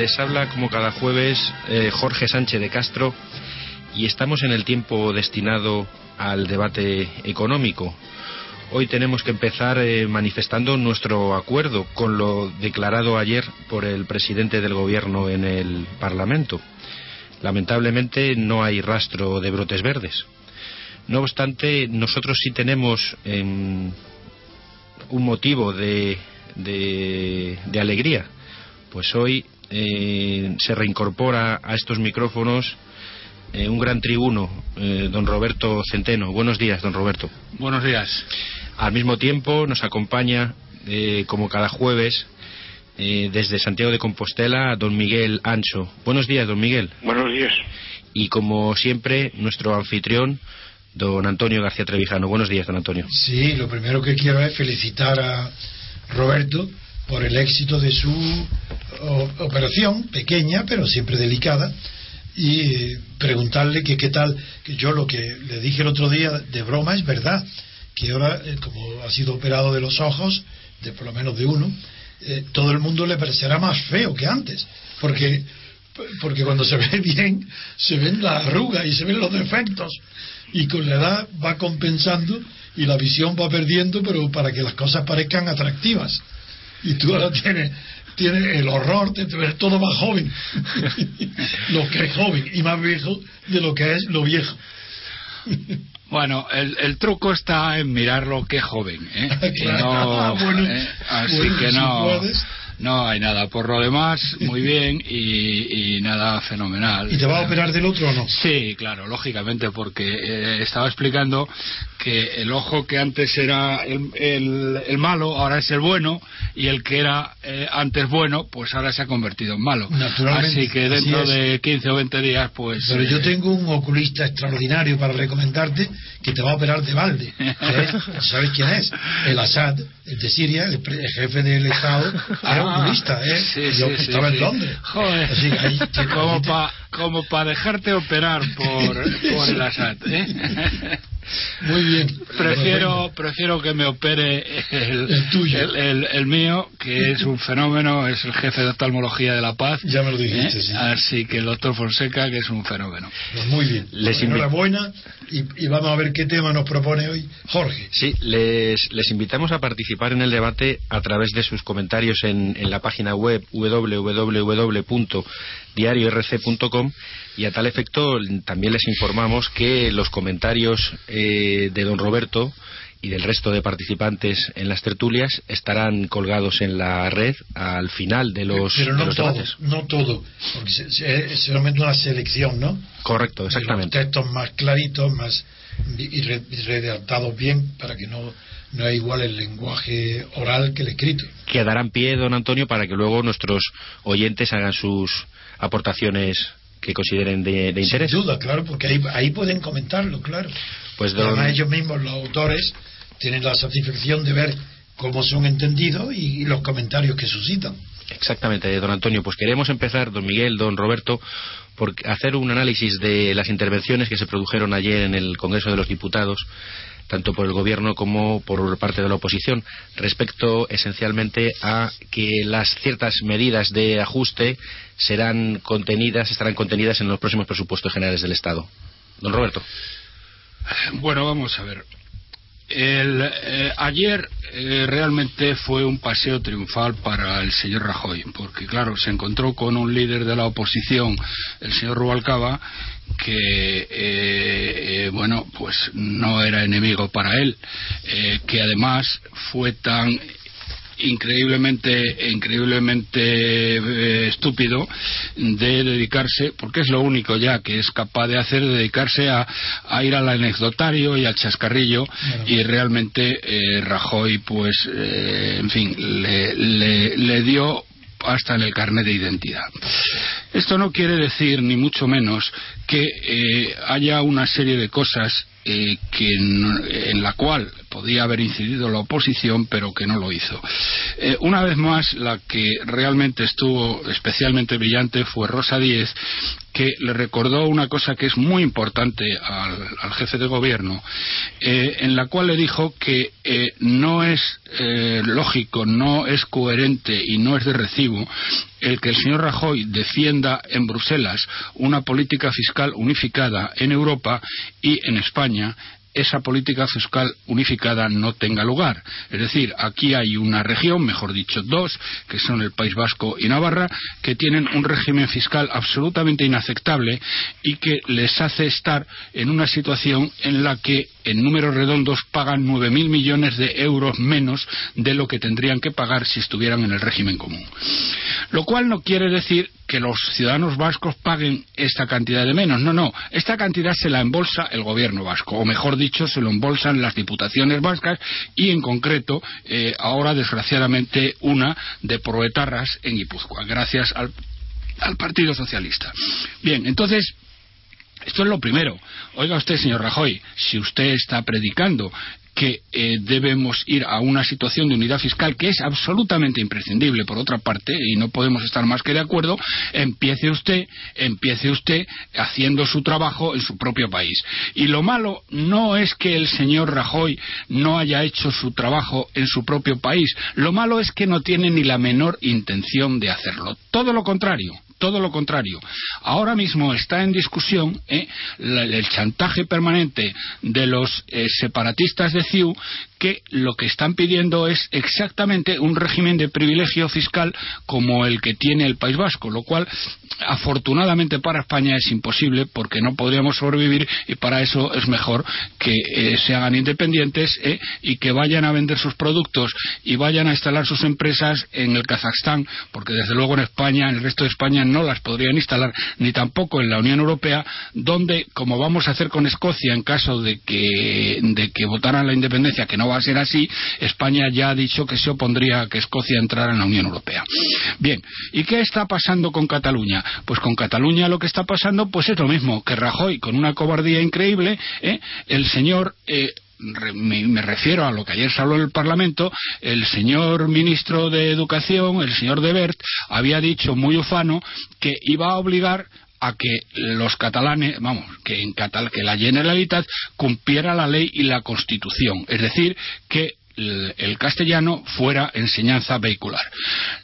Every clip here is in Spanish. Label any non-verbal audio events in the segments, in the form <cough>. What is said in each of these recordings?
Les habla como cada jueves eh, Jorge Sánchez de Castro y estamos en el tiempo destinado al debate económico. Hoy tenemos que empezar eh, manifestando nuestro acuerdo con lo declarado ayer por el presidente del Gobierno en el Parlamento. Lamentablemente no hay rastro de brotes verdes. No obstante, nosotros sí tenemos em, un motivo de, alegría, pues hoy eh, se reincorpora a estos micrófonos eh, un gran tribuno, eh, don Roberto Centeno. Buenos días, don Roberto. Buenos días. Al mismo tiempo nos acompaña, eh, como cada jueves, eh, desde Santiago de Compostela, don Miguel Ancho. Buenos días, don Miguel. Buenos días. Y como siempre, nuestro anfitrión, don Antonio García Trevijano. Buenos días, don Antonio. Sí, lo primero que quiero es felicitar a Roberto por el éxito de su operación, pequeña pero siempre delicada, y preguntarle que qué tal, que yo lo que le dije el otro día de broma es verdad, que ahora, eh, como ha sido operado de los ojos, de por lo menos de uno, eh, todo el mundo le parecerá más feo que antes, porque porque cuando se <laughs> ve bien se ven las arrugas y se ven los defectos y con la edad va compensando y la visión va perdiendo pero para que las cosas parezcan atractivas y tú ahora tienes tienes el horror de ver todo más joven <laughs> lo que es joven y más viejo de lo que es lo viejo Bueno, el, el truco está en mirar lo que es joven, ¿eh? <laughs> Claro. no, Ah, bueno, ¿eh? Así bueno, que si no, puedes. No hay nada. Por lo demás, muy bien y, y nada fenomenal. y te va a operar del otro o no Sí, claro, lógicamente, porque eh, estaba explicando que el ojo que antes era el, el- el malo, ahora es el bueno, y el que era eh, antes bueno, pues ahora se ha convertido en malo. Naturalmente, Así que dentro de 15 o 20 días, pues... Pero yo eh, tengo un oculista extraordinario para recomendarte que te va a operar de balde. <laughs> ¿Sabes quién es? El Assad, de Siria, el, pre- el jefe del Estado, era Ah, oculista, ¿eh? sí, yo sí, estaba sí. en Londres. Joder. Así que ahí <laughs> te- como para dejarte operar por, por <laughs> el Assad. ¿eh? <laughs> Muy bien. Prefiero, prefiero que me opere el, El tuyo. el, el- el mío, que es un fenómeno, es el jefe de oftalmología de la paz. Ya me lo dijiste, ¿eh? sí. Así que el doctor Fonseca, que es un fenómeno. Pues muy bien. Les Pues enhorabuena y, y vamos a ver qué tema nos propone hoy Jorge. Sí, les, les invitamos a participar en el debate a través de sus comentarios en, en la página web www.diariorc.com y a tal efecto también les informamos que los comentarios eh, de don Roberto y del resto de participantes en las tertulias estarán colgados en la red al final de los, Pero de no los todo, debates. no todo, porque es solamente una selección, ¿no? Correcto, de exactamente. los textos más claritos, más y re- y redactados bien para que no no es igual el lenguaje oral que el escrito. Que darán pie, don Antonio, para que luego nuestros oyentes hagan sus aportaciones que consideren de, de interés. Sin duda, claro, porque ahí, ahí pueden comentarlo, claro. Pues don, Además ellos mismos, los autores, tienen la satisfacción de ver cómo son entendidos y, y los comentarios que suscitan. Exactamente, don Antonio. Pues queremos empezar, don Miguel, don Roberto, por hacer un análisis de las intervenciones que se produjeron ayer en el Congreso de los Diputados, tanto por el Gobierno como por parte de la oposición, respecto esencialmente a que las ciertas medidas de ajuste serán contenidas, estarán contenidas en los próximos presupuestos generales del Estado. Don Roberto. Bueno, vamos a ver. El, eh, ayer eh, realmente fue un paseo triunfal para el señor Rajoy, porque claro, se encontró con un líder de la oposición, el señor Rubalcaba, que eh, bueno, pues no era enemigo para él, que además fue tan increíblemente, increíblemente eh, estúpido de dedicarse, porque es lo único ya que es capaz de hacer, dedicarse a, ir al anecdotario y al chascarrillo y realmente eh, Rajoy, pues, eh, en fin, le, le dio hasta en el carnet de identidad. Esto no quiere decir, ni mucho menos, que haya una serie de cosas eh, que en, la cual podía haber incidido la oposición, pero que no lo hizo. Eh, una vez más, la que realmente estuvo especialmente brillante fue Rosa Díez, que le recordó una cosa que es muy importante al, jefe de gobierno, eh, en la cual le dijo que no es lógico, no es coherente y no es de recibo el que el señor Rajoy defienda en Bruselas una política fiscal unificada en Europa y en España esa política fiscal unificada no tenga lugar. Es decir, aquí hay una región, mejor dicho dos, que son el País Vasco y Navarra, que tienen un régimen fiscal absolutamente inaceptable y que les hace estar en una situación en la que en números redondos pagan 9.000 millones de euros menos de lo que tendrían que pagar si estuvieran en el régimen común. Lo cual no quiere decir que los ciudadanos vascos paguen esta cantidad de menos. No, no. Esta cantidad se la embolsa el gobierno vasco, o mejor dicho, se lo embolsan las diputaciones vascas y, en concreto, eh, ahora, desgraciadamente, una de Proetarras en Guipúzcoa, gracias al, al Partido Socialista. Bien, entonces, esto es lo primero. Oiga usted, señor Rajoy, si usted está predicando que eh, debemos ir a una situación de unidad fiscal que es absolutamente imprescindible por otra parte y no podemos estar más que de acuerdo empiece usted empiece usted haciendo su trabajo en su propio país. Y lo malo no es que el señor Rajoy no haya hecho su trabajo en su propio país. Lo malo es que no tiene ni la menor intención de hacerlo. Todo lo contrario todo lo contrario. Ahora mismo está en discusión ¿eh? el chantaje permanente de los eh, separatistas de CIU que lo que están pidiendo es exactamente un régimen de privilegio fiscal como el que tiene el País Vasco, lo cual afortunadamente para España es imposible porque no podríamos sobrevivir y para eso es mejor que eh, se hagan independientes eh, y que vayan a vender sus productos y vayan a instalar sus empresas en el Kazajstán, porque desde luego en España, en el resto de España no las podrían instalar, ni tampoco en la Unión Europea, donde, como vamos a hacer con Escocia en caso de que, de que votaran la independencia, que no va a ser así, España ya ha dicho que se opondría a que Escocia entrara en la Unión Europea. Bien, ¿y qué está pasando con Cataluña? Pues con Cataluña lo que está pasando pues es lo mismo, que Rajoy, con una cobardía increíble, ¿eh? el señor... Eh, me, refiero a lo que ayer se habló en el Parlamento, el señor ministro de Educación, el señor Debert, había dicho muy ufano que iba a obligar a que los catalanes, vamos, que en que la Generalitat cumpliera la ley y la Constitución, es decir, que el, castellano fuera enseñanza vehicular.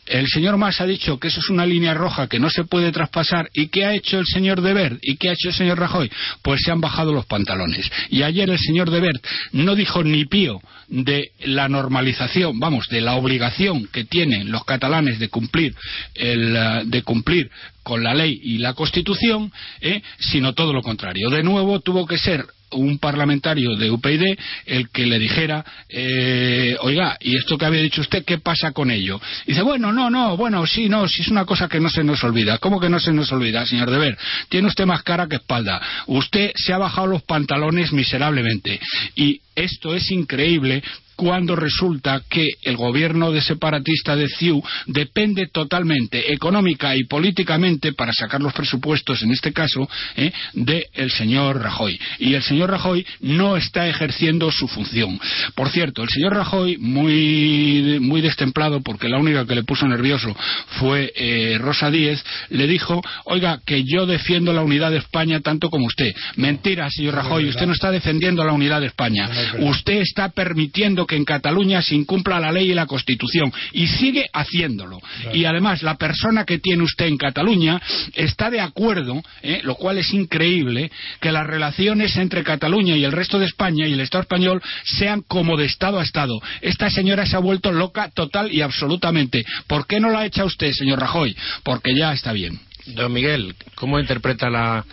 El señor Mas ha dicho que eso es una línea roja que no se puede traspasar. ¿Y qué ha hecho el señor Debert? ¿Y qué ha hecho el señor Rajoy? Pues se han bajado los pantalones. Y ayer el señor Debert no dijo ni pío de la normalización, vamos, de la obligación que tienen los catalanes de cumplir, eh, de cumplir con la ley y la Constitución, eh, sino todo lo contrario. De nuevo tuvo que ser un parlamentario de UPyD el que le dijera, eh, oiga, ¿y esto que había dicho usted, qué pasa con ello? dice, bueno, no, no, bueno, sí, no, si es una cosa que no se nos olvida. ¿Cómo que no se nos olvida, señor Deber? Tiene usted más cara que espalda. Usted se ha bajado los pantalones miserablemente. Y esto es increíble cuando resulta que el gobierno de separatista de CIU depende totalmente económica y políticamente para sacar los presupuestos, en este caso, ¿eh? del señor Rajoy. Y el señor Rajoy no está ejerciendo su función. Por cierto, el señor Rajoy, muy, muy destemplado, porque la única que le puso nervioso fue eh, Rosa Díez, le dijo, oiga, que yo defiendo la unidad de España tanto como usted. Mentira, señor Rajoy, usted no está defendiendo la unidad de España. Usted está permitiendo que en Cataluña se incumpla la ley y la Constitución y sigue haciéndolo. Y además, la persona que tiene usted en Cataluña está de acuerdo, ¿eh? lo cual es increíble, que las relaciones entre Cataluña y el resto de España y el Estado español sean como de Estado a Estado. Esta señora se ha vuelto loca total y absolutamente. ¿Por qué no la echa usted, señor Rajoy? Porque ya está bien. Don Miguel, ¿cómo interpreta las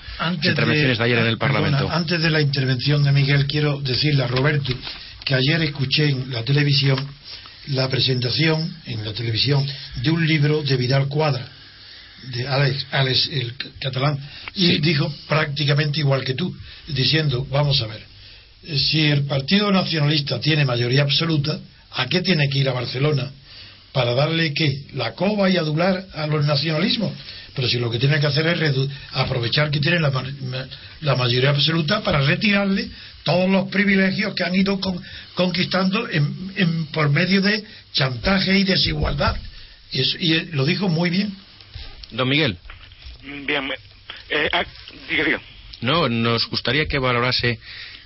intervenciones de, ayer en el Parlamento? antes de la intervención de Miguel, quiero decirle a Roberto que ayer escuché en la televisión la presentación en la televisión de un libro de Vidal Cuadra, de Alex, Alex el catalán, y dijo prácticamente igual que tú, diciendo, vamos a ver, si el Partido Nacionalista tiene mayoría absoluta, ¿a qué tiene que ir a Barcelona? ¿Para darle qué? ¿La coba y adular a los nacionalismos? Pero si lo que tiene que hacer es aprovechar que tiene la, mayoría absoluta para retirarle todos los privilegios que han ido conquistando por medio de chantaje y desigualdad. Y, eh, lo dijo muy bien. Don Miguel. Bien, eh, ah, diga, No, nos gustaría que valorase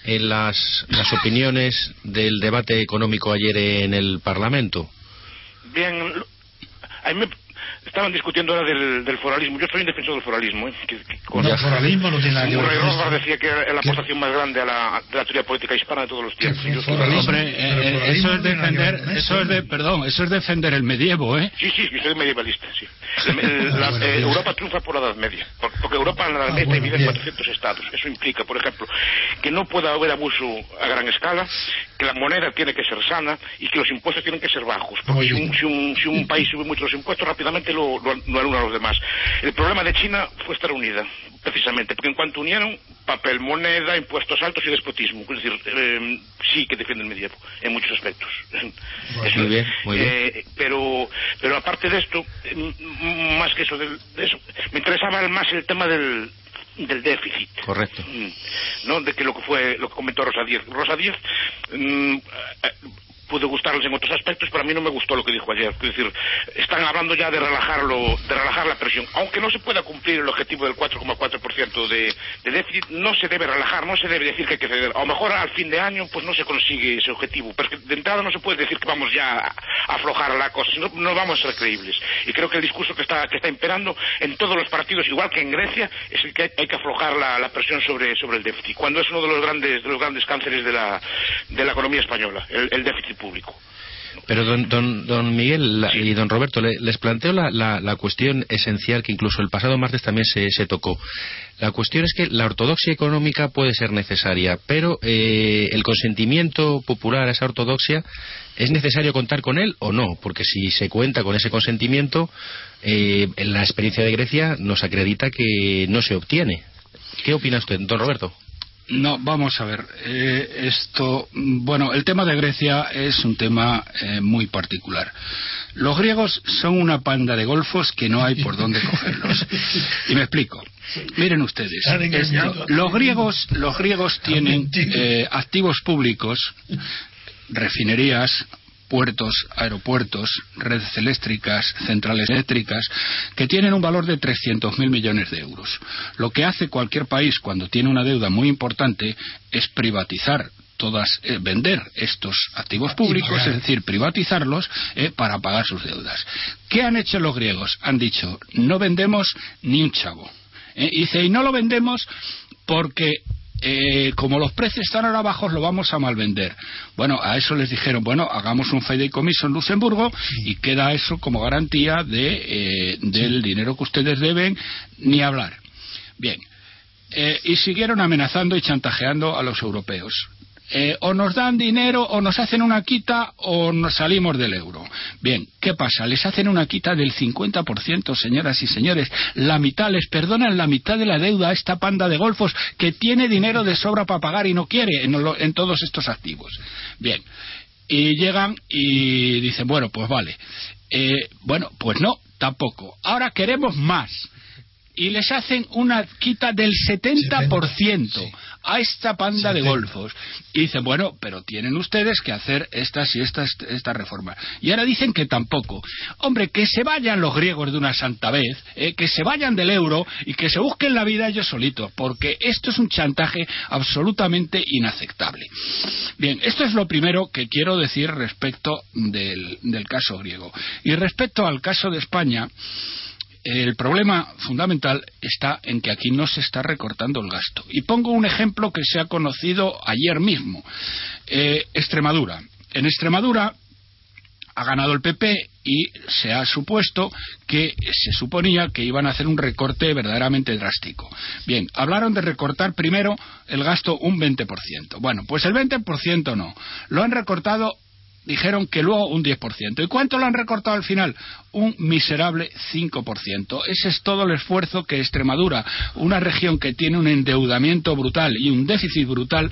eh, las, las opiniones del debate económico ayer en el Parlamento. Bien, a mí me estaban discutiendo ahora del, del, foralismo. Yo soy un defensor del foralismo. ¿eh? Que, con el foralismo no tiene nada que ver. decía que era la aportación más grande a la, de la teoría política hispana de todos los tiempos. Hombre, eh, eh, eso es defender, eso es de, perdón, eso es defender el medievo, ¿eh? Sí, sí, yo soy medievalista, sí. <laughs> la, eh, Europa triunfa por la Edad Media, porque Europa en la Edad ah, Media divide en 400 estados. Eso implica, por ejemplo, que no pueda haber abuso a gran escala, que la moneda tiene que ser sana y que los impuestos tienen que ser bajos. Porque si un, si un, si un país sube mucho los impuestos, rápidamente lo, lo, a los demás. El problema de China fue estar unida, precisamente, porque en cuanto unieron papel, moneda, impuestos altos y despotismo, es decir, eh, sí que defiende el medievo en muchos aspectos. muy bien, muy bien. Eh, pero, pero aparte de esto, más que eso, de, eso, me interesaba más el tema del, del déficit. Correcto. Mm, ¿No? De que lo que fue, lo que comentó Rosa Díez. Rosa Díez mm, puede gustarles en otros aspectos, pero a mí no me gustó lo que dijo ayer. Es decir, están hablando ya de relajarlo, de relajar la presión. Aunque no se pueda cumplir el objetivo del 4,4% de, de déficit, no se debe relajar, no se debe decir que hay que ceder. A lo mejor al fin de año pues no se consigue ese objetivo, pero de entrada no se puede decir que vamos ya a aflojar la cosa, sino no vamos a ser creíbles. Y creo que el discurso que está, que está imperando en todos los partidos, igual que en Grecia, es el que hay, que aflojar la, presión sobre, sobre el déficit, cuando es uno de los grandes, de los grandes cánceres de la, de la economía española, el déficit público. Pero don, don, Miguel y don Roberto, les planteo la, la, cuestión esencial que incluso el pasado martes también se, se, tocó. La cuestión es que la ortodoxia económica puede ser necesaria, pero eh, el consentimiento popular a esa ortodoxia, ¿es necesario contar con él o no? Porque si se cuenta con ese consentimiento, eh, la experiencia de Grecia nos acredita que no se obtiene. ¿Qué opina usted, don Roberto? No, vamos a ver. Eh, esto, bueno, el tema de Grecia es un tema eh, muy particular. Los griegos son una panda de golfos que no hay por dónde cogerlos. Y me explico. Miren ustedes, los griegos, los griegos tienen eh, activos públicos, refinerías, puertos, aeropuertos, redes eléctricas, centrales eléctricas, que tienen un valor de 300.000 millones de euros. Lo que hace cualquier país cuando tiene una deuda muy importante es privatizar todas eh, vender estos activos públicos, es decir, privatizarlos eh, para pagar sus deudas. ¿Qué han hecho los griegos? Han dicho, no vendemos ni un chavo. Eh, dice, y no lo vendemos porque eh, como los precios están ahora bajos, lo vamos a malvender. Bueno, a eso les dijeron, bueno, hagamos un fideicomiso en Luxemburgo y queda eso como garantía de, eh, del dinero que ustedes deben, ni hablar. Bien, eh, y siguieron amenazando y chantajeando a los europeos. Eh, o nos dan dinero o nos hacen una quita o nos salimos del euro. Bien, ¿qué pasa? Les hacen una quita del 50%, señoras y señores. La mitad, les perdonan la mitad de la deuda a esta panda de golfos que tiene dinero de sobra para pagar y no quiere en, en todos estos activos. Bien, Y llegan y dicen, bueno, pues vale. Eh, bueno, pues no, tampoco. Ahora queremos más y les hacen una quita del 70% a esta panda de golfos. Y dicen, bueno, pero tienen ustedes que hacer estas y estas, estas reformas. Y ahora dicen que tampoco. Hombre, que se vayan los griegos de una santa vez, eh, que se vayan del euro y que se busquen la vida ellos solitos, porque esto es un chantaje absolutamente inaceptable. Bien, esto es lo primero que quiero decir respecto del, del caso griego. Y respecto al caso de España, el problema fundamental está en que aquí no se está recortando el gasto. Y pongo un ejemplo que se ha conocido ayer mismo. Eh, Extremadura. En Extremadura ha ganado el PP y se ha supuesto que se suponía que iban a hacer un recorte verdaderamente drástico. Bien, hablaron de recortar primero el gasto un 20%. Bueno, pues el 20% no. Lo han recortado dijeron que luego un 10%. ¿Y cuánto lo han recortado al final? Un miserable 5%. Ese es todo el esfuerzo que Extremadura, una región que tiene un endeudamiento brutal y un déficit brutal,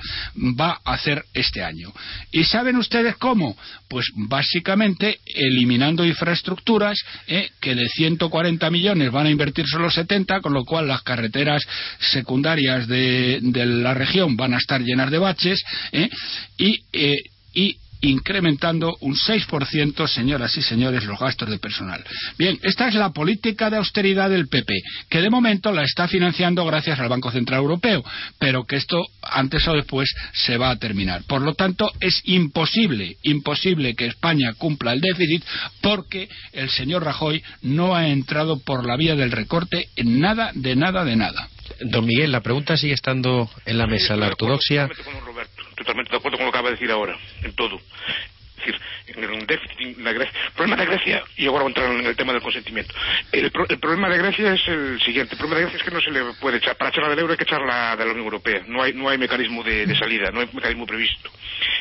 va a hacer este año. ¿Y saben ustedes cómo? Pues básicamente eliminando infraestructuras eh, que de 140 millones van a invertir solo 70, con lo cual las carreteras secundarias de, la región van a estar llenas de baches eh, y, eh, y incrementando un 6%, señoras y señores, los gastos de personal. Bien, esta es la política de austeridad del PP, que de momento la está financiando gracias al Banco Central Europeo, pero que esto antes o después se va a terminar. Por lo tanto, es imposible, imposible que España cumpla el déficit porque el señor Rajoy no ha entrado por la vía del recorte en nada, de nada, de nada. Don Miguel, la pregunta sigue estando en la mesa. La ortodoxia totalmente de acuerdo con lo que acaba de decir ahora, en todo. Es decir, en un déficit, la Grecia. El problema de Grecia, y ahora voy a entrar en el tema del consentimiento. El, problema de Grecia es el siguiente. El problema de Grecia es que no se le puede echar, para echarla del euro hay que echarla de la Unión Europea. No hay, no hay mecanismo de, salida, no hay mecanismo previsto.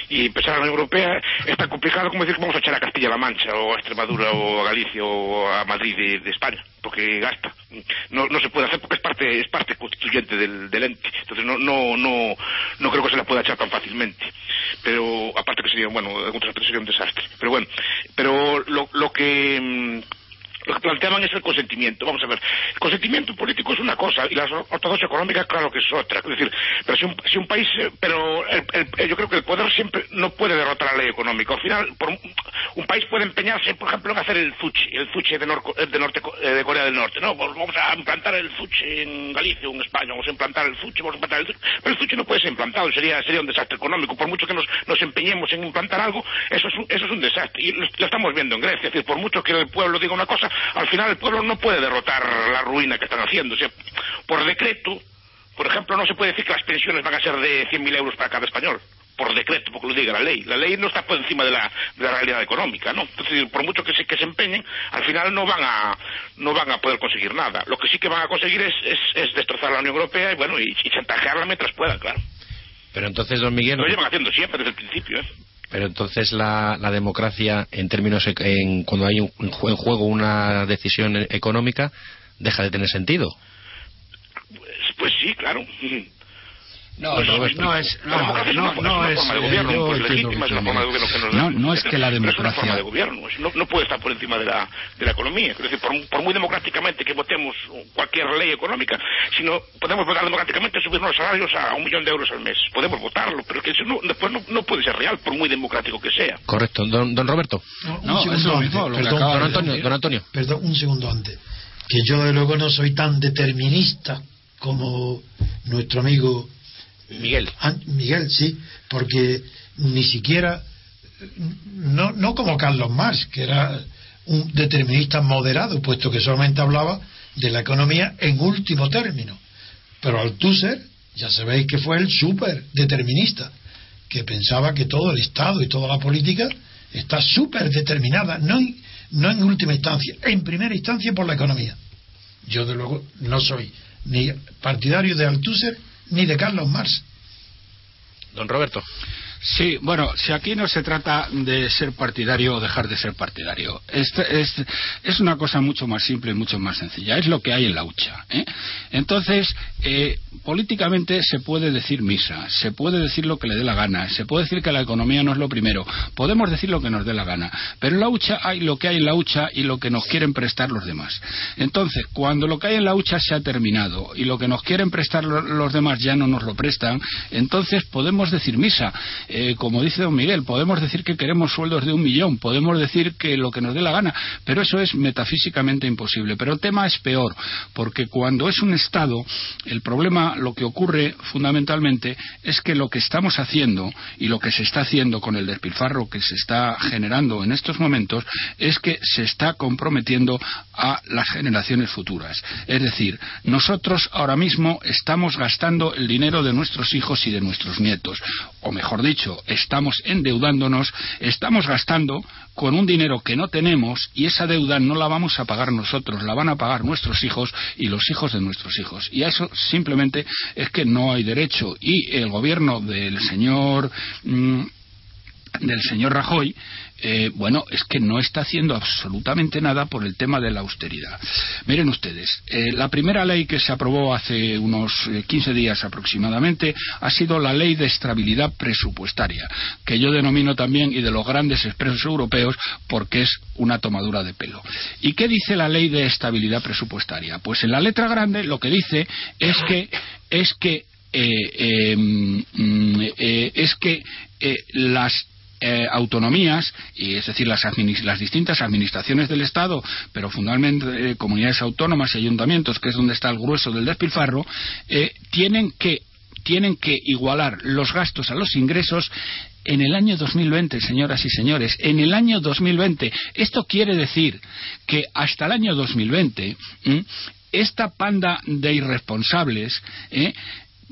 Y empezar a la Unión Europea es tan complicado como decir que vamos a echar a Castilla-La Mancha, o a Extremadura, o a Galicia, o a Madrid de, España, porque gasta. No, no se puede hacer porque es parte, es parte constituyente del, del ente. Entonces no, no, no, no creo que se la pueda echar tan fácilmente. Pero aparte que sería, bueno, en sería un desastre. Pero bueno, pero lo, lo que mm, lo que planteaban es el consentimiento. Vamos a ver, el consentimiento político es una cosa y la ortodoxia económica, claro que es otra. Es decir, pero si un, si un país, eh, pero yo creo que el poder siempre no puede derrotar la ley económica. Al final, por un, país puede empeñarse, por ejemplo, en hacer el fuchi, el fuchi de, de, norte, eh, de Corea del Norte. No, vamos a implantar el fuchi en Galicia o en España, vamos a implantar el fuchi, vamos a implantar el fuchi. Pero el fuchi no puede ser implantado, sería, sería un desastre económico. Por mucho que nos, nos empeñemos en implantar algo, eso es un, eso es un desastre. Y lo estamos viendo en Grecia. Es decir, por mucho que el pueblo diga una cosa, al final el pueblo no puede derrotar la ruina que están haciendo. O sea, por decreto, por ejemplo, no se puede decir que las pensiones van a ser de 100.000 euros para cada español. Por decreto, porque lo diga la ley. La ley no está por encima de la, de la realidad económica, ¿no? Entonces, por mucho que se, que se empeñen, al final no van a no van a poder conseguir nada. Lo que sí que van a conseguir es, es, destrozar la Unión Europea y, bueno, y, chantajearla mientras puedan, claro. Pero entonces, don Miguel... Lo llevan haciendo siempre desde el principio, ¿eh? Pero entonces la, democracia, en términos, en, cuando hay en juego una decisión económica, deja de tener sentido. Pues, pues sí, claro. No, no, es, no, es, no, no, no es, de gobierno, pues legítima, es una forma de gobierno que nos no, no es que la democracia. Es una forma de gobierno, no, no puede estar por encima de la, de la economía. Es decir, por, por, muy democráticamente que votemos cualquier ley económica, sino podemos votar democráticamente subirnos los salarios a un millón de euros al mes. Podemos votarlo, pero que eso no, después no, no puede ser real, por muy democrático que sea. Correcto. Don, don Roberto. No, un segundo antes. perdón, don, Antonio, don Antonio. Perdón, un segundo antes. Que yo, de luego, no soy tan determinista como nuestro amigo Miguel. Ah, Miguel, sí, porque ni siquiera, no, no como Carlos Marx, que era un determinista moderado, puesto que solamente hablaba de la economía en último término. Pero Althusser, ya sabéis que fue el súper determinista, que pensaba que todo el Estado y toda la política está súper determinada, no, no en última instancia, en primera instancia por la economía. Yo, de luego, no soy ni partidario de Althusser ni de Carlos Marx. Don Roberto. Sí, bueno, si aquí no se trata de ser partidario o dejar de ser partidario, es, una cosa mucho más simple y mucho más sencilla. Es lo que hay en la hucha. ¿eh? Entonces, eh, políticamente se puede decir misa, se puede decir lo que le dé la gana, se puede decir que la economía no es lo primero, podemos decir lo que nos dé la gana, pero en la hucha hay lo que hay en la hucha y lo que nos quieren prestar los demás. Entonces, cuando lo que hay en la hucha se ha terminado y lo que nos quieren prestar los demás ya no nos lo prestan, entonces podemos decir misa. Eh, como dice don Miguel, podemos decir que queremos sueldos de un millón, podemos decir que lo que nos dé la gana, pero eso es metafísicamente imposible. Pero el tema es peor, porque cuando es un Estado, el problema, lo que ocurre fundamentalmente es que lo que estamos haciendo y lo que se está haciendo con el despilfarro que se está generando en estos momentos es que se está comprometiendo a las generaciones futuras. Es decir, nosotros ahora mismo estamos gastando el dinero de nuestros hijos y de nuestros nietos. O mejor dicho, estamos endeudándonos, estamos gastando con un dinero que no tenemos y esa deuda no la vamos a pagar nosotros, la van a pagar nuestros hijos y los hijos de nuestros hijos. Y a eso simplemente es que no hay derecho. Y el gobierno del señor. Mm, del señor Rajoy, eh, bueno, es que no está haciendo absolutamente nada por el tema de la austeridad. Miren ustedes, eh, la primera ley que se aprobó hace unos 15 eh, días aproximadamente ha sido la ley de estabilidad presupuestaria, que yo denomino también y de los grandes expresos europeos porque es una tomadura de pelo. ¿Y qué dice la ley de estabilidad presupuestaria? Pues en la letra grande lo que dice es que es que mm, es que las eh, autonomías, y es decir, las, las, distintas administraciones del Estado, pero fundamentalmente eh, comunidades autónomas y ayuntamientos, que es donde está el grueso del despilfarro, eh, tienen que tienen que igualar los gastos a los ingresos en el año 2020, señoras y señores, en el año 2020. Esto quiere decir que hasta el año 2020 esta panda de irresponsables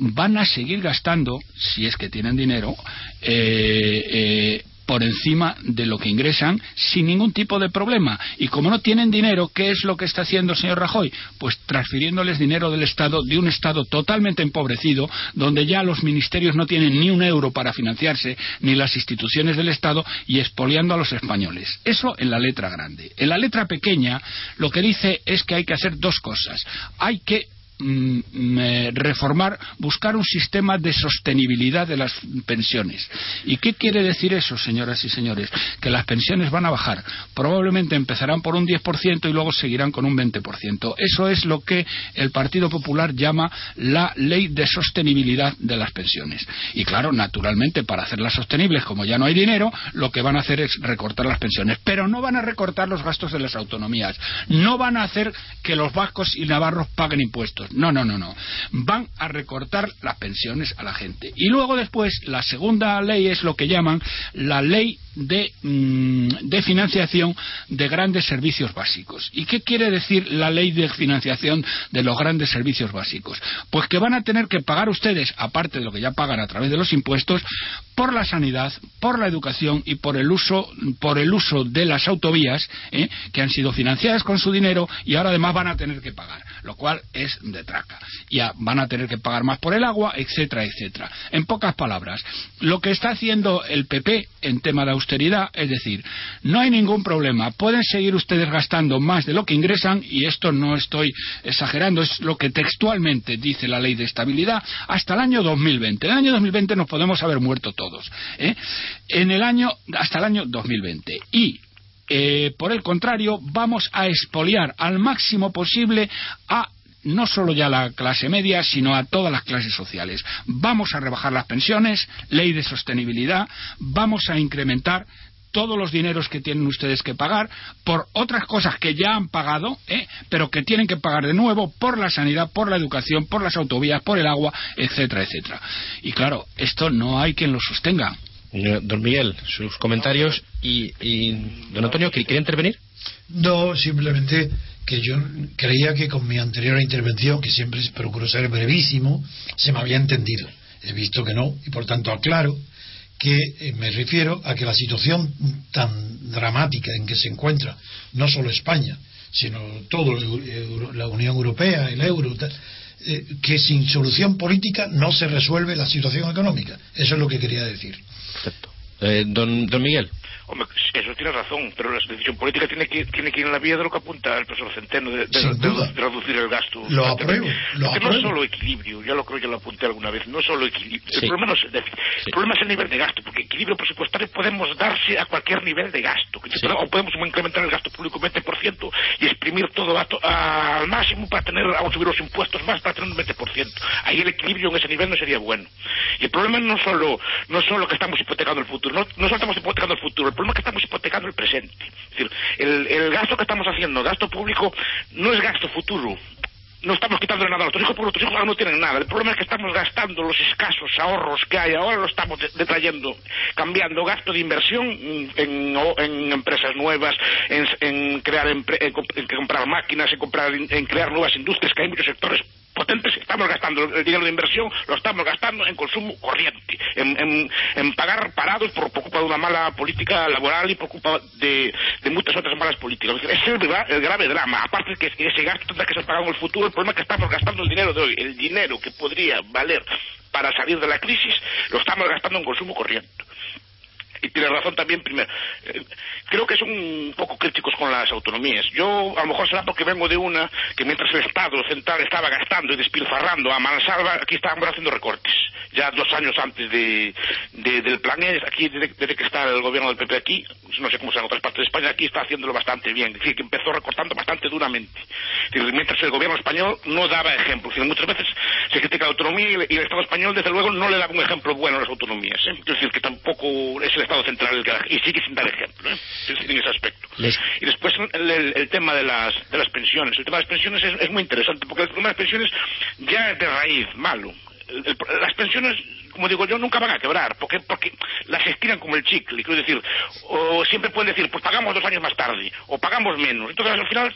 van a seguir gastando, si es que tienen dinero, eh, eh, por encima de lo que ingresan sin ningún tipo de problema. Y como no tienen dinero, ¿qué es lo que está haciendo el señor Rajoy? Pues transfiriéndoles dinero del Estado, de un Estado totalmente empobrecido, donde ya los ministerios no tienen ni un euro para financiarse, ni las instituciones del Estado, y expoliando a los españoles. Eso en la letra grande. En la letra pequeña, lo que dice es que hay que hacer dos cosas. Hay que reformar, buscar un sistema de sostenibilidad de las pensiones. ¿Y qué quiere decir eso, señoras y señores? Que las pensiones van a bajar. Probablemente empezarán por un 10% y luego seguirán con un 20%. Eso es lo que el Partido Popular llama la ley de sostenibilidad de las pensiones. Y claro, naturalmente, para hacerlas sostenibles, como ya no hay dinero, lo que van a hacer es recortar las pensiones. Pero no van a recortar los gastos de las autonomías. No van a hacer que los vascos y navarros paguen impuestos. No, no, no, no. Van a recortar las pensiones a la gente. Y luego después, la segunda ley es lo que llaman la ley de, mm, de, financiación de grandes servicios básicos. ¿Y qué quiere decir la ley de financiación de los grandes servicios básicos? Pues que van a tener que pagar ustedes, aparte de lo que ya pagan a través de los impuestos, por la sanidad, por la educación y por el uso, por el uso de las autovías ¿eh? que han sido financiadas con su dinero y ahora además van a tener que pagar, lo cual es de traca. Ya van a tener que pagar más por el agua, etcétera, etcétera. En pocas palabras, lo que está haciendo el PP en tema de austeridad, es decir, no hay ningún problema, pueden seguir ustedes gastando más de lo que ingresan, y esto no estoy exagerando, es lo que textualmente dice la ley de estabilidad, hasta el año 2020. En el año 2020 nos podemos haber muerto todos. ¿eh? En el año, hasta el año 2020. Y eh, por el contrario, vamos a expoliar al máximo posible a no solo ya la clase media, sino a todas las clases sociales. Vamos a rebajar las pensiones, ley de sostenibilidad, vamos a incrementar todos los dineros que tienen ustedes que pagar por otras cosas que ya han pagado, ¿eh? pero que tienen que pagar de nuevo por la sanidad, por la educación, por las autovías, por el agua, etcétera, etcétera. Y claro, esto no hay quien lo sostenga. Don Miguel, sus comentarios y, y don Antonio, ¿quiere intervenir? No, simplemente que yo creía que con mi anterior intervención, que siempre procuro ser brevísimo, se me había entendido. He visto que no, y por tanto aclaro que eh, me refiero a que la situación tan dramática en que se encuentra no solo España, sino toda la Unión Europea, el euro, eh, que sin solución política no se resuelve la situación económica. Eso es lo que quería decir. Perfecto. Eh, don, don Miguel. Hombre, eso tiene razón, pero la decisión política tiene que, tiene que ir en la vía de lo que apunta el profesor Centeno, de, de, Sin de- duda. de reducir el gasto. Lo apruebo, lo Porque no es apruebo. solo equilibrio, ya lo creo, ya lo apunté alguna vez, no es solo equilibrio. Sí. El problema no es el déficit, Sí. el problema es el nivel de gasto, porque equilibrio presupuestario podemos darse a cualquier nivel de gasto. Que Sí. O podemos incrementar el gasto público un 20% y exprimir todo a to- al máximo para tener, a subir los impuestos más para tener un 20%. Ahí el equilibrio en ese nivel no sería bueno. Y el problema no solo, no solo que estamos hipotecando el futuro, no, no solo estamos hipotecando el futuro, el problema es que estamos hipotecando el presente. Es decir, el, gasto que estamos haciendo, gasto público, no es gasto futuro. No estamos quitándole nada a nuestros hijos porque nuestros hijos no tienen nada. El problema es que estamos gastando los escasos ahorros que hay ahora, lo estamos de- detrayendo, cambiando gasto de inversión en, empresas nuevas, en, crear en comprar máquinas, en, comprar, en crear nuevas industrias, que hay muchos sectores potentes, estamos gastando el dinero de inversión, lo estamos gastando en consumo corriente, en, en- en pagar parados por, por culpa de una mala política laboral y por culpa de, de muchas otras malas políticas. Es el, el grave drama. Aparte de que ese gasto tendrá que ser pagado en el futuro, el problema es que estamos gastando el dinero de hoy, el dinero que podría valer para salir de la crisis, lo estamos gastando en consumo corriente y tiene razón también primero. Eh, creo que son un poco críticos con las autonomías. Yo a lo mejor será porque vengo de una que mientras el Estado central estaba gastando y despilfarrando a mansalva aquí estábamos haciendo recortes. Ya dos años antes de, de- del plan E, aquí desde, desde que está el gobierno del PP aquí no sé cómo será en otras partes de España aquí está haciéndolo bastante bien. Es decir que empezó recortando bastante duramente. Decir, mientras el gobierno español no daba ejemplo decir, muchas veces se critica la autonomía y el, Estado español desde luego no le daba un ejemplo bueno a las autonomías ¿eh? es decir que tampoco es el Estado central el que da- y sigue sin dar ejemplo ¿eh? En ese aspecto Les- y después el, el- el tema de las, de las pensiones. El tema de las pensiones es, es muy interesante porque el tema de las pensiones ya es de raíz malo. El- las pensiones, como digo yo, nunca van a quebrar porque, porque las estiran como el chicle. Quiero decir, o siempre pueden decir, pues pagamos dos años más tarde o pagamos menos. Entonces al final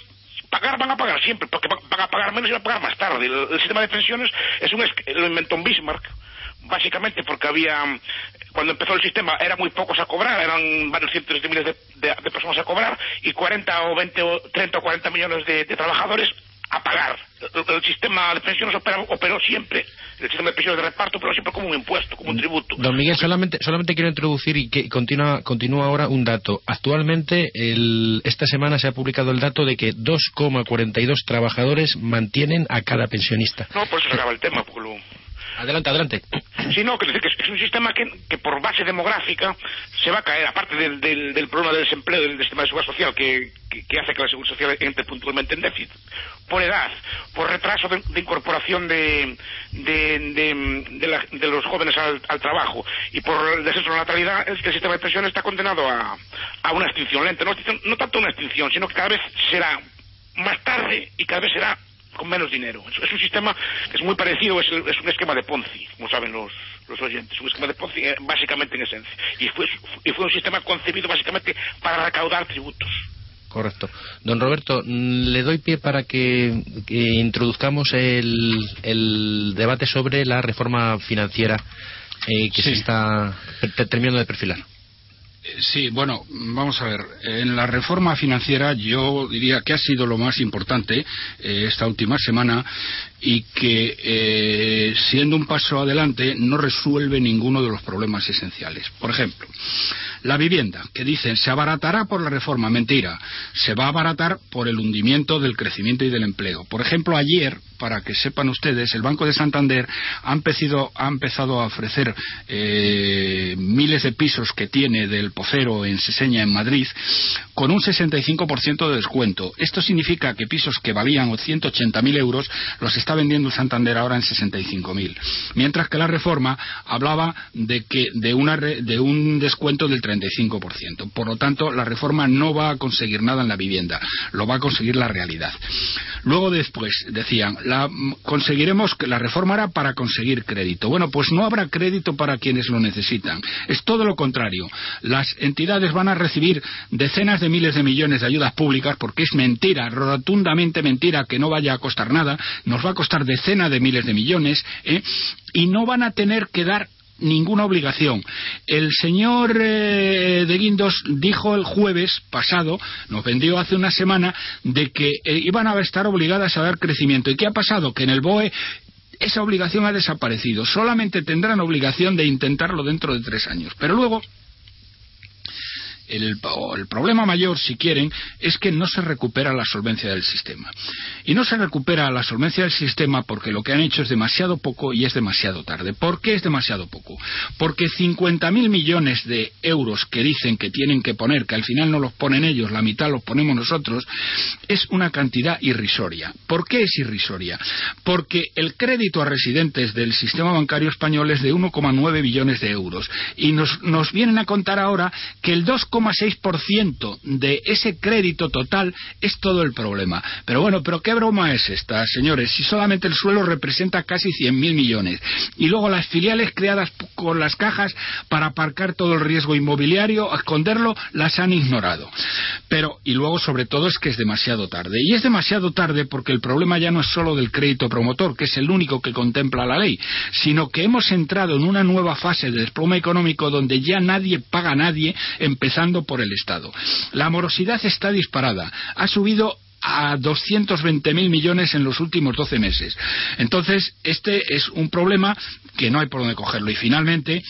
pagar van a pagar siempre porque va- van a pagar menos y van a pagar más tarde. El, el sistema de pensiones es un lo inventó Bismarck básicamente porque había cuando empezó el sistema eran muy pocos a cobrar eran varios cientos de miles de, de- de personas a cobrar y 40 o 20 o 30 o 40 millones de, de trabajadores a pagar el, el sistema de pensiones opera- operó siempre el sistema de pensiones de reparto operó siempre como un impuesto como un tributo Don Miguel, solamente, solamente quiero introducir y que continúa, continúa ahora un dato. Actualmente, el- esta semana se ha publicado el dato de que 2,42 trabajadores mantienen a cada pensionista. no por eso se acaba el tema porque lo, Adelante, adelante. Sí, no, que es, un sistema que, por base demográfica se va a caer, aparte del, del, problema del desempleo del sistema de seguridad social que, hace que la seguridad social entre puntualmente en déficit, por edad, por retraso de, incorporación de, de, la- de los jóvenes al, trabajo y por el descenso de la natalidad, que el sistema de pensiones está condenado a, una extinción lenta. No, no tanto una extinción, sino que cada vez será más tarde y cada vez será con menos dinero. Es, es un sistema que es muy parecido, es, el- es un esquema de Ponzi, como saben los, los oyentes, un esquema de Ponzi eh, básicamente en esencia. Y fue, y fue un sistema concebido básicamente para recaudar tributos. Correcto. Don Roberto, mm, le doy pie para que, que introduzcamos el, el debate sobre la reforma financiera eh, que Sí. se está te- terminando de perfilar. Sí, bueno, vamos a ver. En la reforma financiera yo diría que ha sido lo más importante eh, esta última semana y que eh, siendo un paso adelante no resuelve ninguno de los problemas esenciales. Por ejemplo, la vivienda, que dicen se abaratará por la reforma. Mentira, se va a abaratar por el hundimiento del crecimiento y del empleo. Por ejemplo, ayer, para que sepan ustedes, el Banco de Santander ha empezado, a ofrecer eh, miles de pisos que tiene del Pocero en Seseña, en Madrid, con un 65% de descuento. Esto significa que pisos que valían 180.000 euros los está vendiendo Santander ahora en 65.000. Mientras que la reforma hablaba de, que, de, una de un descuento del 35%. Por lo tanto, la reforma no va a conseguir nada en la vivienda, lo va a conseguir la realidad. Luego después decían, la, conseguiremos que la reforma era para conseguir crédito. Bueno, pues no habrá crédito para quienes lo necesitan. Es todo lo contrario. Las entidades van a recibir decenas de miles de millones de ayudas públicas porque es mentira, rotundamente mentira que no vaya a costar nada. Nos va a costar decenas de miles de millones ¿eh? y no van a tener que dar ninguna obligación. El señor eh, de Guindos dijo el jueves pasado, nos vendió hace una semana, de que eh, iban a estar obligadas a dar crecimiento. ¿Y qué ha pasado? Que en el BOE esa obligación ha desaparecido. Solamente tendrán obligación de intentarlo dentro de tres años. Pero luego el, problema mayor, si quieren, es que no se recupera la solvencia del sistema. Y no se recupera la solvencia del sistema porque lo que han hecho es demasiado poco y es demasiado tarde. ¿Por qué es demasiado poco? Porque 50.000 millones de euros que dicen que tienen que poner, que al final no los ponen ellos, la mitad los ponemos nosotros, es una cantidad irrisoria. ¿Por qué es irrisoria? Porque el crédito a residentes del sistema bancario español es de 1,9 billones de euros y nos, nos vienen a contar ahora que el 2,6% de ese crédito total es todo el problema. Pero bueno, ¿pero qué broma es esta, señores? Si solamente el suelo representa casi 100.000 millones y luego las filiales creadas con las cajas para aparcar todo el riesgo inmobiliario, esconderlo, las han ignorado. Pero, y luego sobre todo es que es demasiado tarde. Y es demasiado tarde porque el problema ya no es solo del crédito promotor, que es el único que contempla la ley, sino que hemos entrado en una nueva fase de desplome económico donde ya nadie paga a nadie, empezando por el Estado. La morosidad está disparada. Ha subido a 220.000 millones en los últimos 12 meses. Entonces, este es un problema que no hay por dónde cogerlo. Y finalmente,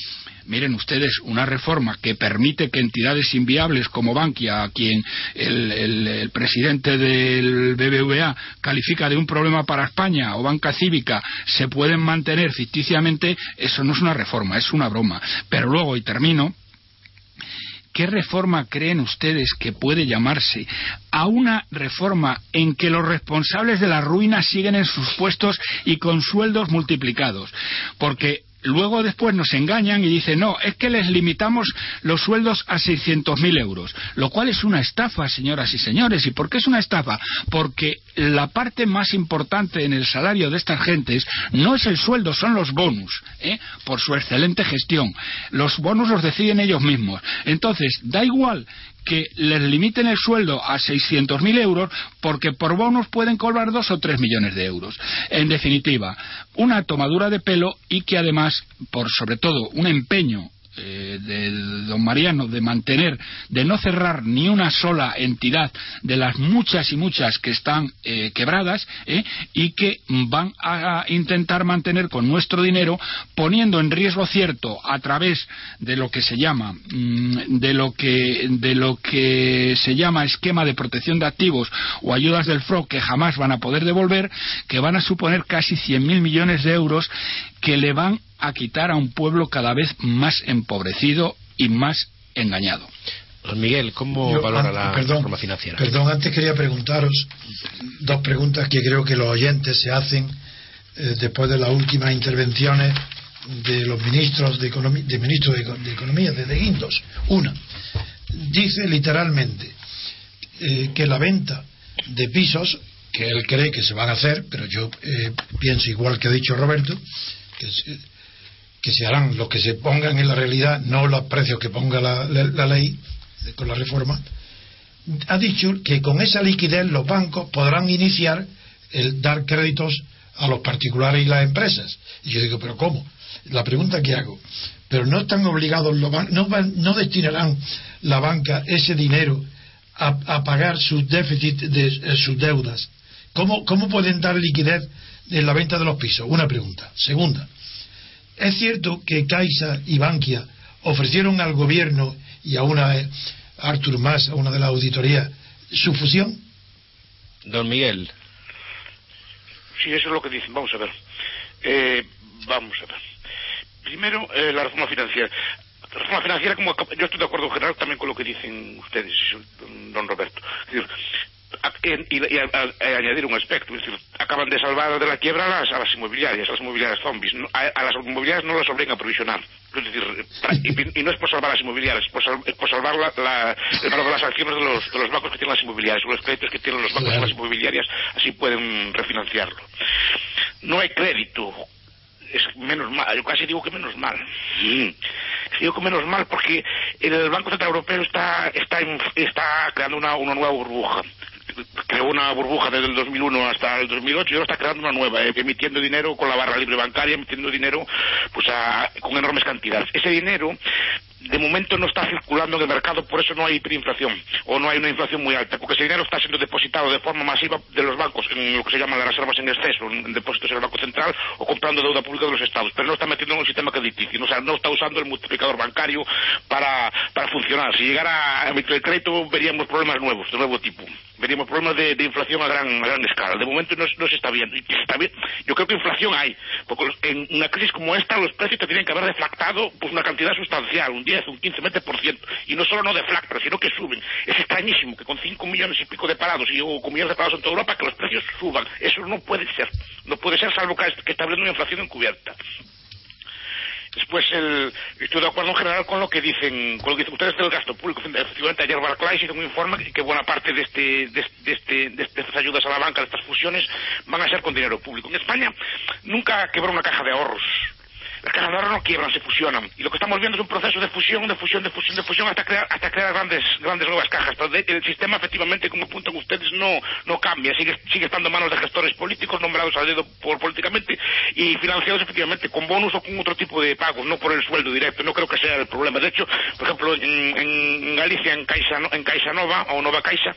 miren ustedes, una reforma que permite que entidades inviables como Bankia, a quien el, el, presidente del BBVA califica de un problema para España, o Banca Cívica, se pueden mantener ficticiamente, eso no es una reforma, es una broma. Pero luego, y termino, ¿qué reforma creen ustedes que puede llamarse a una reforma en que los responsables de la ruina siguen en sus puestos y con sueldos multiplicados? Porque luego después nos engañan y dicen, no, es que les limitamos los sueldos a 600.000 euros, lo cual es una estafa, señoras y señores. ¿Y por qué es una estafa? Porque la parte más importante en el salario de estas gentes no es el sueldo, son los bonus, ¿eh? por su excelente gestión. Los bonus los deciden ellos mismos. Entonces, da igual que les limiten el sueldo a 600.000 euros porque por bonus pueden cobrar dos o tres millones de euros. En definitiva, una tomadura de pelo y que además, por sobre todo un empeño eh, del don Mariano de mantener, de no cerrar ni una sola entidad de las muchas y muchas que están eh, quebradas eh, y que van a intentar mantener con nuestro dinero poniendo en riesgo cierto a través de lo que se llama mm, de lo que de lo que se llama esquema de protección de activos o ayudas del FRO que jamás van a poder devolver que van a suponer casi 100.000 millones de euros que le van a quitar a un pueblo cada vez más empobrecido y más engañado. Don Miguel, ¿cómo Yo, valora an- la perdón, reforma financiera? Perdón, antes quería preguntaros dos preguntas que creo que los oyentes se hacen eh, después de las últimas intervenciones de los ministros de, Economi- de ministros de, de Economía, de, de Guindos. Una, dice literalmente eh, que la venta de pisos, que él cree que se van a hacer, pero yo eh, pienso igual que ha dicho Roberto, que se, que se harán los que se pongan en la realidad, no los precios que ponga la, la- la ley con la reforma, ha dicho que con esa liquidez los bancos podrán iniciar el dar créditos a los particulares y las empresas. Y yo digo, ¿pero cómo? La pregunta que hago, pero no están obligados los bancos, no, van- no destinarán la banca ese dinero a, a pagar sus déficits de eh, sus deudas. ¿Cómo, ¿Cómo pueden dar liquidez en la venta de los pisos? Una pregunta. Segunda, ¿es cierto que Caixa y Bankia ofrecieron al gobierno y a una eh, Artur Mas, a una de las auditorías, su fusión? Don Miguel, Sí, eso es lo que dicen. Vamos a ver. Eh, vamos a ver. Primero, eh, la reforma financiera. La reforma financiera, como yo estoy de acuerdo en general también con lo que dicen ustedes, don- don Roberto. Es decir, y, y añadir un aspecto, es decir, acaban de salvar de la quiebra a las, a las inmobiliarias, a las inmobiliarias zombies. No- a, a las inmobiliarias no las obligan a provisionar. Es decir, y, no es por salvar las inmobiliarias, es por, sal- es por salvar la, la- el valor de las acciones de los, de los bancos que tienen las inmobiliarias, o los créditos que tienen los bancos con las inmobiliarias, así pueden refinanciarlo. No hay crédito, es menos mal, yo casi digo que menos mal. Mm. Digo que menos mal porque el Banco Central Europeo está, está, está creando una, una nueva burbuja. Creó una burbuja desde el 2001 hasta el 2008 y ahora está creando una nueva, eh, emitiendo dinero con la barra libre bancaria, emitiendo dinero pues a- con enormes cantidades. Ese dinero de momento no está circulando en el mercado, por eso no hay hiperinflación o no hay una inflación muy alta, porque ese dinero está siendo depositado de forma masiva de los bancos en lo que se llama las reservas en exceso, en depósitos en el Banco Central o comprando deuda pública de los estados, pero no está metiendo en un sistema crediticio, o sea, no está usando el multiplicador bancario para, para funcionar. Si llegara a el crédito, veríamos problemas nuevos, de nuevo tipo. Veríamos problemas de, inflación a gran, a gran escala. De momento no, se está viendo. Está bien, yo creo que inflación hay, porque en una crisis como esta los precios te tienen que haber deflactado pues, una cantidad sustancial, un 10, un 15, 20%. Y no solo no deflactan, sino que suben. Es extrañísimo que con 5 millones y pico de parados y o con millones de parados en toda Europa que los precios suban. Eso no puede ser. No puede ser salvo que, que está habiendo una inflación encubierta. Después, el, estoy de acuerdo en general con lo que dicen, con lo que dicen ustedes del gasto público. Efectivamente, ayer Barclays hizo un informe que buena parte de, este, de, de este, de estas ayudas a la banca, de estas fusiones, van a ser con dinero público. En España nunca quebró una caja de ahorros. Las ahorros no quiebran, se fusionan. Y lo que estamos viendo es un proceso de fusión, de fusión, de fusión, de fusión, hasta crear, hasta crear grandes, grandes nuevas cajas. Pero de- el sistema, efectivamente, como apuntan ustedes, no, no cambia. Sigue, sigue estando en manos de gestores políticos, nombrados a dedo por, políticamente, y financiados, efectivamente, con bonus o con otro tipo de pagos, no por el sueldo directo. No creo que sea el problema. De hecho, por ejemplo, en, en Galicia, en Caixa, en Caixa Nova, o Nova Caixa,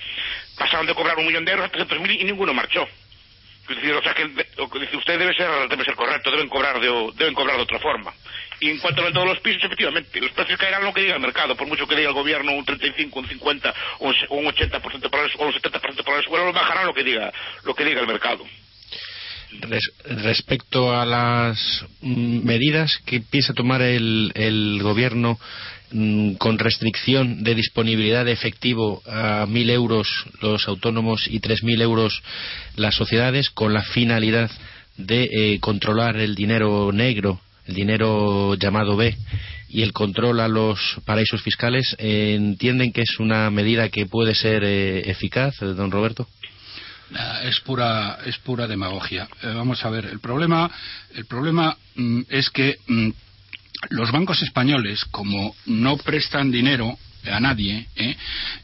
pasaron de cobrar un millón de euros a 300.000 y ninguno marchó. Decir, o sea que lo que dice usted debe ser, debe ser correcto, deben cobrar de, deben cobrar de otra forma. Y en cuanto a todos los pisos, efectivamente, los precios caerán lo que diga el mercado, por mucho que diga el gobierno un 35, un 50 o un, un 80% para el, o un 70% para el suelo, bajarán lo que diga, lo que diga el mercado. Res- respecto a las mm, medidas que piensa tomar el, el gobierno con restricción de disponibilidad de efectivo a mil euros los autónomos y tres mil euros las sociedades con la finalidad de eh, controlar el dinero negro, el dinero llamado B y el control a los paraísos fiscales, eh, ¿entienden que es una medida que puede ser eh, eficaz, eh, don Roberto? Es pura es pura demagogia vamos a ver el problema el problema mm, es que mm, los bancos españoles como no prestan dinero a nadie ¿eh?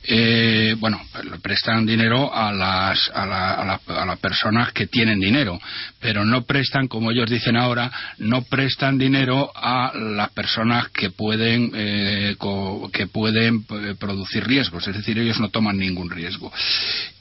Eh, bueno prestan dinero a las a, la- a la- a las personas que tienen dinero pero no prestan como ellos dicen ahora no prestan dinero a las personas que pueden eh, co- que pueden eh, producir riesgos es decir ellos no toman ningún riesgo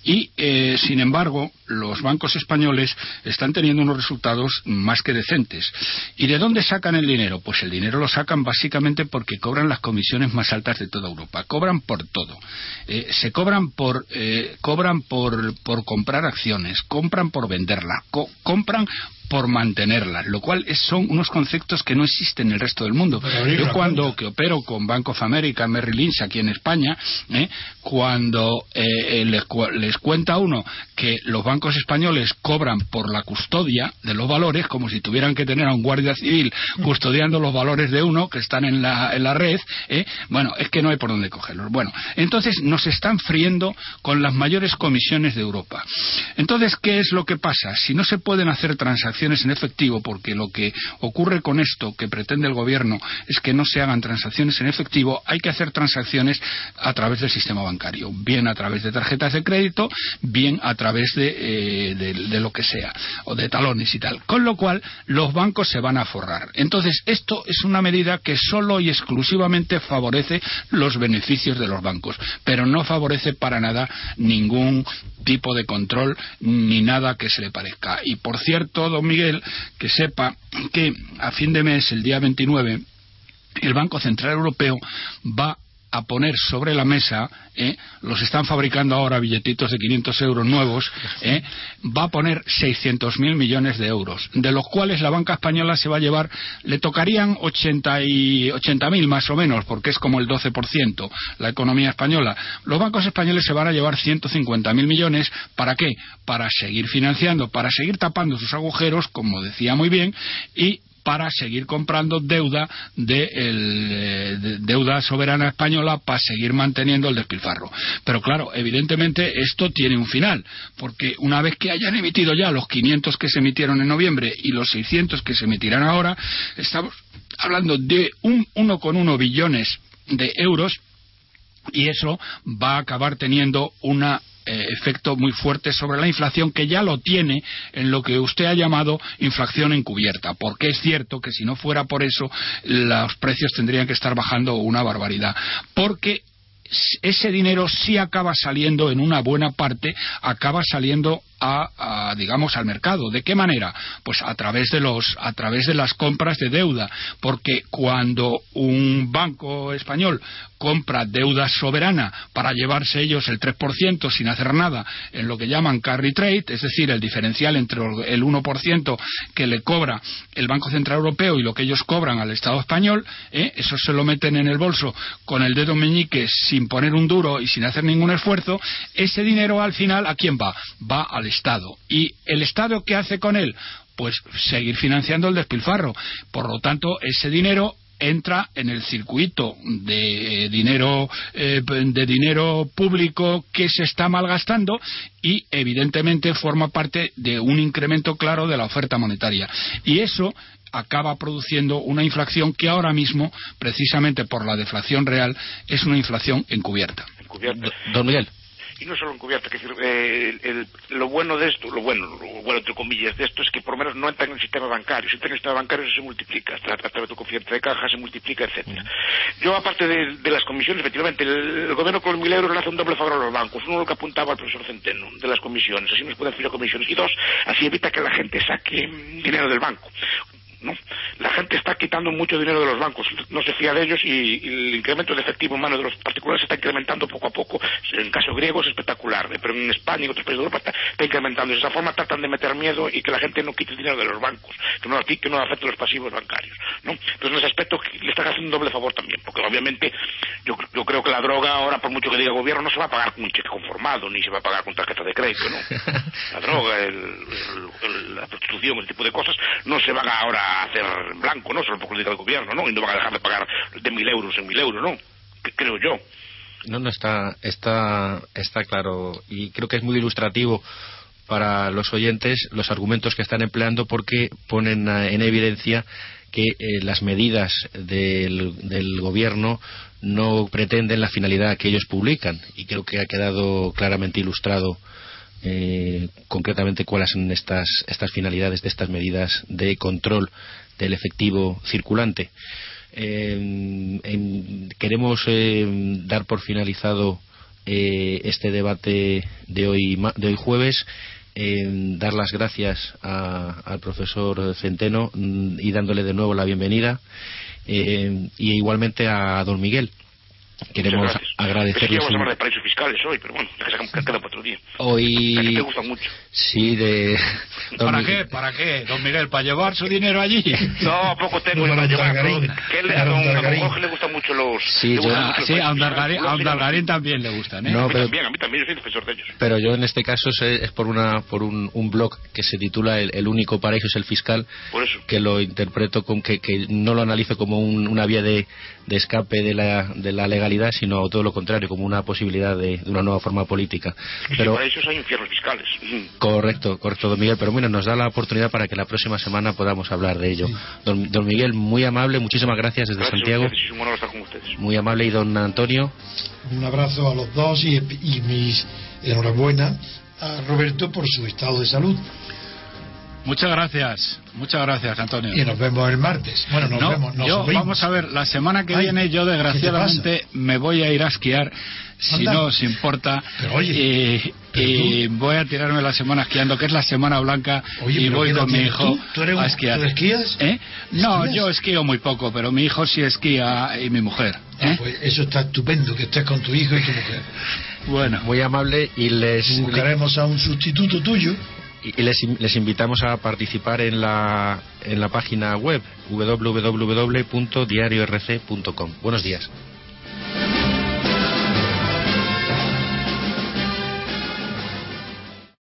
y eh, sin embargo los bancos españoles están teniendo unos resultados más que decentes. Y de dónde sacan el dinero pues el dinero lo sacan básicamente porque cobran las comisiones más altas de toda Europa. Cobran por todo. Eh, se cobran por eh, cobran por, por comprar acciones compran por venderlas co- compran por mantenerlas, lo cual es- son unos conceptos que no existen en el resto del mundo. Yo cuando cuenta. que opero con Bank of America, Merrill Lynch aquí en España, ¿eh? cuando eh, eh, les, les cuenta uno que los bancos españoles cobran por la custodia de los valores, como si tuvieran que tener a un guardia civil custodiando los valores de uno que están en la, en la red, ¿eh? bueno, es que no hay por dónde cogerlos. Bueno, entonces nos están friendo con las mayores comisiones de Europa. Entonces, ¿qué es lo que pasa? Si no se pueden hacer transacciones en efectivo, porque lo que ocurre con esto que pretende el gobierno es que no se hagan transacciones en efectivo, hay que hacer transacciones a través del sistema bancario, bien a través de tarjetas de crédito, bien a través de, eh, de- de lo que sea, o de talones y tal. Con lo cual, los bancos se van a forrar. Entonces, esto es una medida que solo y exclusivamente favorece los beneficios de los bancos, pero no favorece para nada ningún tipo de control ni nada que se le parezca. Y por cierto, don Miguel, que sepa que a fin de mes, el día 29, el Banco Central Europeo va a poner sobre la mesa, ¿eh? los están fabricando ahora billetitos de 500 euros nuevos, ¿eh? va a poner 600.000 millones de euros, de los cuales la banca española se va a llevar, le tocarían 80 y 80.000 más o menos, porque es como el 12% la economía española. Los bancos españoles se van a llevar 150.000 millones, ¿para qué? Para seguir financiando, para seguir tapando sus agujeros, como decía muy bien, y para seguir comprando deuda de, el, eh, de- deuda soberana española para seguir manteniendo el despilfarro. Pero claro, evidentemente esto tiene un final, porque una vez que hayan emitido ya los 500 que se emitieron en noviembre y los 600 que se emitirán ahora, estamos hablando de un 1,1 billones de euros y eso va a acabar teniendo una eh, efecto muy fuerte sobre la inflación que ya lo tiene en lo que usted ha llamado inflación encubierta, porque es cierto que si no fuera por eso los precios tendrían que estar bajando una barbaridad, porque ese dinero sí acaba saliendo en una buena parte, acaba saliendo a, digamos al mercado. ¿De qué manera? Pues a través de los a través de las compras de deuda, porque cuando un banco español compra deuda soberana para llevarse ellos el 3% sin hacer nada en lo que llaman carry trade, es decir, el diferencial entre el 1% que le cobra el Banco Central Europeo y lo que ellos cobran al Estado español, ¿eh? eso se lo meten en el bolso con el dedo meñique sin poner un duro y sin hacer ningún esfuerzo, ese dinero al final ¿a quién va? Va al Estado. ¿Y el Estado qué hace con él? Pues seguir financiando el despilfarro. Por lo tanto, ese dinero entra en el circuito de dinero eh, de dinero público que se está malgastando y evidentemente forma parte de un incremento claro de la oferta monetaria y eso acaba produciendo una inflación que ahora mismo precisamente por la deflación real es una inflación encubierta. encubierta. Don Miguel y no solo encubierta, que decir, eh, lo bueno de esto, lo bueno, lo bueno entre comillas de esto es que por lo menos no entra en el sistema bancario, si entra en el sistema bancario eso se multiplica, a través de tu confianza de caja se multiplica, etcétera. Yo aparte de, las comisiones, efectivamente, el, gobierno con mil euros le hace un doble favor a los bancos, uno lo que apuntaba al profesor Centeno, de las comisiones, así nos puede hacer comisiones, y dos, así evita que la gente saque dinero del banco. La gente está quitando mucho dinero de los bancos, no se fía de ellos y, el incremento de efectivo humano de los particulares se está incrementando poco a poco. En el caso griego es espectacular, pero en España y en otros países de Europa está, incrementando. De esa forma tratan de meter miedo y que la gente no quite el dinero de los bancos, que no, que no afecte los pasivos bancarios. ¿no? Entonces, en ese aspecto le están haciendo un doble favor también, porque obviamente yo, creo que la droga ahora, por mucho que diga el gobierno, no se va a pagar con un cheque conformado, ni se va a pagar con tarjeta de crédito. ¿no? <laughs> La droga, la prostitución, ese tipo de cosas, no se van ahora hacer blanco, ¿no? Solo por diga el gobierno, ¿no? Y no van a dejar de pagar de mil euros en mil euros, ¿no? creo yo. No, no, está, está, está claro. Y creo que es muy ilustrativo para los oyentes los argumentos que están empleando porque ponen en evidencia que eh, las medidas del, del, gobierno no pretenden la finalidad que ellos publican y creo que ha quedado claramente ilustrado eh, concretamente cuáles son estas, estas finalidades de estas medidas de control del efectivo circulante. Eh, queremos eh, dar por finalizado este debate de hoy, de hoy jueves. dar las gracias al profesor Centeno mm, y dándole de nuevo la bienvenida y igualmente a don Miguel Queremos agradecerle. vamos a hablar de paraísos fiscales hoy, pero bueno, que queda para otro día. Hoy. Ti te gusta mucho. Sí, de. <laughs> ¿Para qué? ¿Para qué? Don Miguel, ¿para llevar su dinero allí? No, poco tengo para llevarlo. Que a don Jorge le gustan mucho los. Sí, yo, sí a don Dargarín también le gustan, ¿eh? No, pero, a mí también, a mí también, yo soy defensor de ellos. Pero yo en este caso es, por una por un, un blog que se titula El, único paraíso es el fiscal. Por eso. Que lo interpreto con que, que no lo analizo como un, una vía de, de escape de la, de la legalidad, sino todo lo contrario, como una posibilidad de, una nueva forma política. Pero, para eso hay infiernos fiscales. <clears throat> Correcto, correcto, don Miguel. Pero bueno, nos da la oportunidad para que la próxima semana podamos hablar de ello. Don, don, Miguel, muy amable, muchísimas gracias desde Santiago. Muy amable. Y don Antonio. Un abrazo a los dos y, y mis enhorabuena a Roberto por su estado de salud. Muchas gracias, muchas gracias, Antonio. Y nos vemos el martes. Bueno, nos vemos. yo, vamos a ver, la semana que viene yo desgraciadamente me voy a ir a esquiar, si no os importa. y, voy a tirarme la semana esquiando, que es la semana blanca, y voy con mi hijo a esquiar. ¿Tú esquías? ¿Eh? No, yo esquío muy poco, pero mi hijo sí esquía y mi mujer. Ah, ¿eh? pues eso está estupendo, que estés con tu hijo y tu mujer. Bueno, muy amable y les buscaremos a un sustituto tuyo y les, les, invitamos a participar en la, en la página web www.diariorc.com. Buenos días.